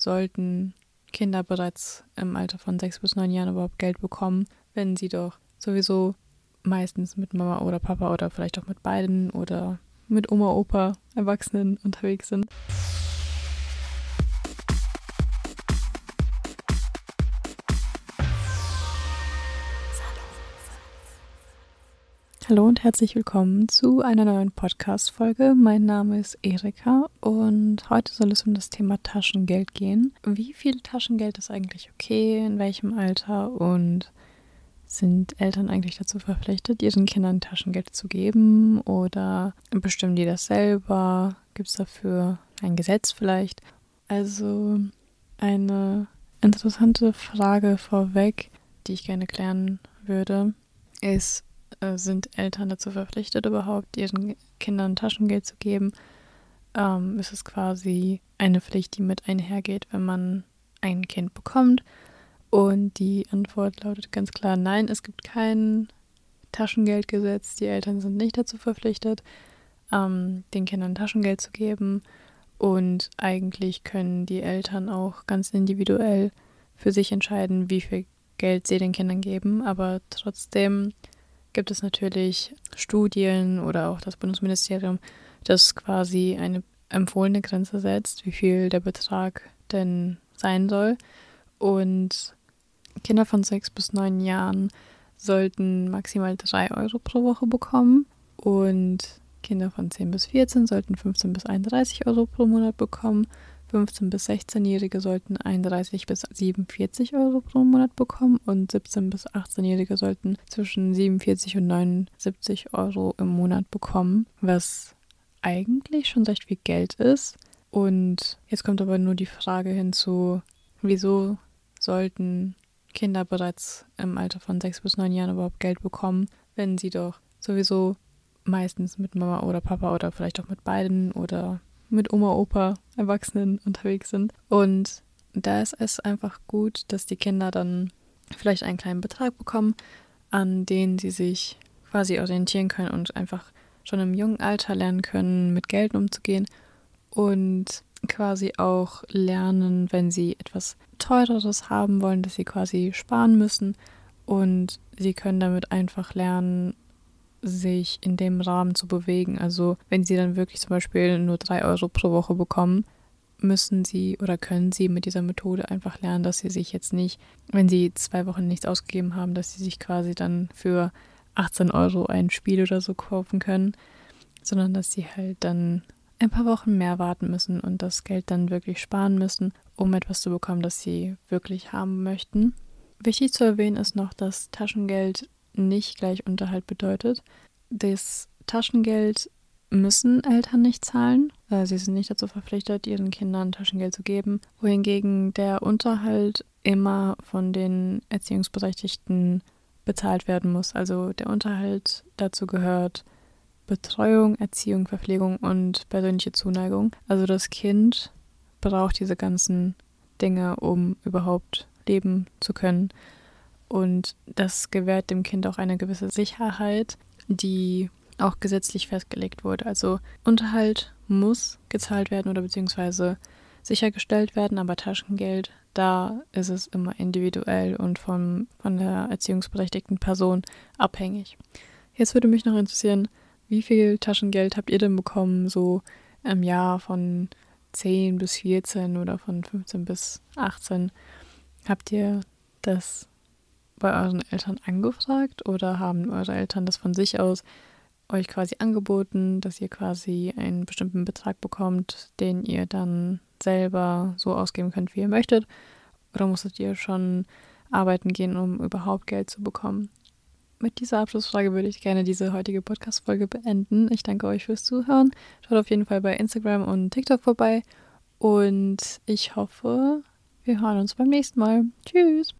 sollten Kinder bereits im Alter von sechs bis neun Jahren überhaupt Geld bekommen, wenn sie doch sowieso meistens mit Mama oder Papa oder vielleicht auch mit beiden oder mit Oma, Opa, Erwachsenen unterwegs sind. Hallo und herzlich willkommen zu einer neuen Podcast-Folge. Mein Name ist Erika und heute soll es um das Thema Taschengeld gehen. Wie viel Taschengeld ist eigentlich okay? In welchem Alter? Und sind Eltern eigentlich dazu verpflichtet, ihren Kindern Taschengeld zu geben? Oder bestimmen die das selber? Gibt es dafür ein Gesetz vielleicht? Also eine interessante Frage vorweg, die ich gerne klären würde, ist, äh, sind Eltern dazu verpflichtet, überhaupt ihren Kindern Taschengeld zu geben? Ähm, ist es quasi eine Pflicht, die mit einhergeht, wenn man ein Kind bekommt? Und die Antwort lautet ganz klar nein, es gibt kein Taschengeldgesetz. Die Eltern sind nicht dazu verpflichtet, ähm, den Kindern Taschengeld zu geben. Und eigentlich können die Eltern auch ganz individuell für sich entscheiden, wie viel Geld sie den Kindern geben. Aber trotzdem gibt es natürlich Studien oder auch das Bundesministerium, das quasi eine empfohlene Grenze setzt, wie viel der Betrag denn sein soll. Und Kinder von sechs bis neun Jahren sollten maximal drei Euro pro Woche bekommen und Kinder von 10 bis 14 sollten 15 bis 31 Euro pro Monat bekommen 15- bis 16-Jährige sollten 31 bis 47 Euro pro Monat bekommen und 17- bis 18-Jährige sollten zwischen 47 und 79 Euro im Monat bekommen, was eigentlich schon recht viel Geld ist. Und jetzt kommt aber nur die Frage hinzu, wieso sollten Kinder bereits im Alter von 6 bis 9 Jahren überhaupt Geld bekommen, wenn sie doch sowieso meistens mit Mama oder Papa oder vielleicht auch mit beiden oder mit Oma, Opa, Erwachsenen unterwegs sind. Und da ist es einfach gut, dass die Kinder dann vielleicht einen kleinen Betrag bekommen, an den sie sich quasi orientieren können und einfach schon im jungen Alter lernen können, mit Geld umzugehen und quasi auch lernen, wenn sie etwas teureres haben wollen, dass sie quasi sparen müssen und sie können damit einfach lernen, sich in dem Rahmen zu bewegen. Also wenn sie dann wirklich zum Beispiel nur drei Euro pro Woche bekommen, müssen sie oder können sie mit dieser Methode einfach lernen, dass sie sich jetzt nicht, wenn sie zwei Wochen nichts ausgegeben haben, dass sie sich quasi dann für 18 Euro ein Spiel oder so kaufen können, sondern dass sie halt dann ein paar Wochen mehr warten müssen und das Geld dann wirklich sparen müssen, um etwas zu bekommen, das sie wirklich haben möchten. Wichtig zu erwähnen ist noch, dass Taschengeld nicht gleich Unterhalt bedeutet. Das Taschengeld müssen Eltern nicht zahlen. Sie sind nicht dazu verpflichtet, ihren Kindern Taschengeld zu geben, wohingegen der Unterhalt immer von den Erziehungsberechtigten bezahlt werden muss. Also der Unterhalt dazu gehört Betreuung, Erziehung, Verpflegung und persönliche Zuneigung. Also das Kind braucht diese ganzen Dinge, um überhaupt leben zu können. Und das gewährt dem Kind auch eine gewisse Sicherheit, die auch gesetzlich festgelegt wurde. Also Unterhalt muss gezahlt werden oder beziehungsweise sichergestellt werden, aber Taschengeld, da ist es immer individuell und vom, von der erziehungsberechtigten Person abhängig. Jetzt würde mich noch interessieren, wie viel Taschengeld habt ihr denn bekommen, so im Jahr von 10 bis 14 oder von 15 bis 18? Habt ihr das bei euren Eltern angefragt oder haben eure Eltern das von sich aus euch quasi angeboten, dass ihr quasi einen bestimmten Betrag bekommt, den ihr dann selber so ausgeben könnt, wie ihr möchtet? Oder musstet ihr schon arbeiten gehen, um überhaupt Geld zu bekommen? Mit dieser Abschlussfrage würde ich gerne diese heutige Podcast-Folge beenden. Ich danke euch fürs Zuhören. Schaut auf jeden Fall bei Instagram und TikTok vorbei. Und ich hoffe, wir hören uns beim nächsten Mal. Tschüss.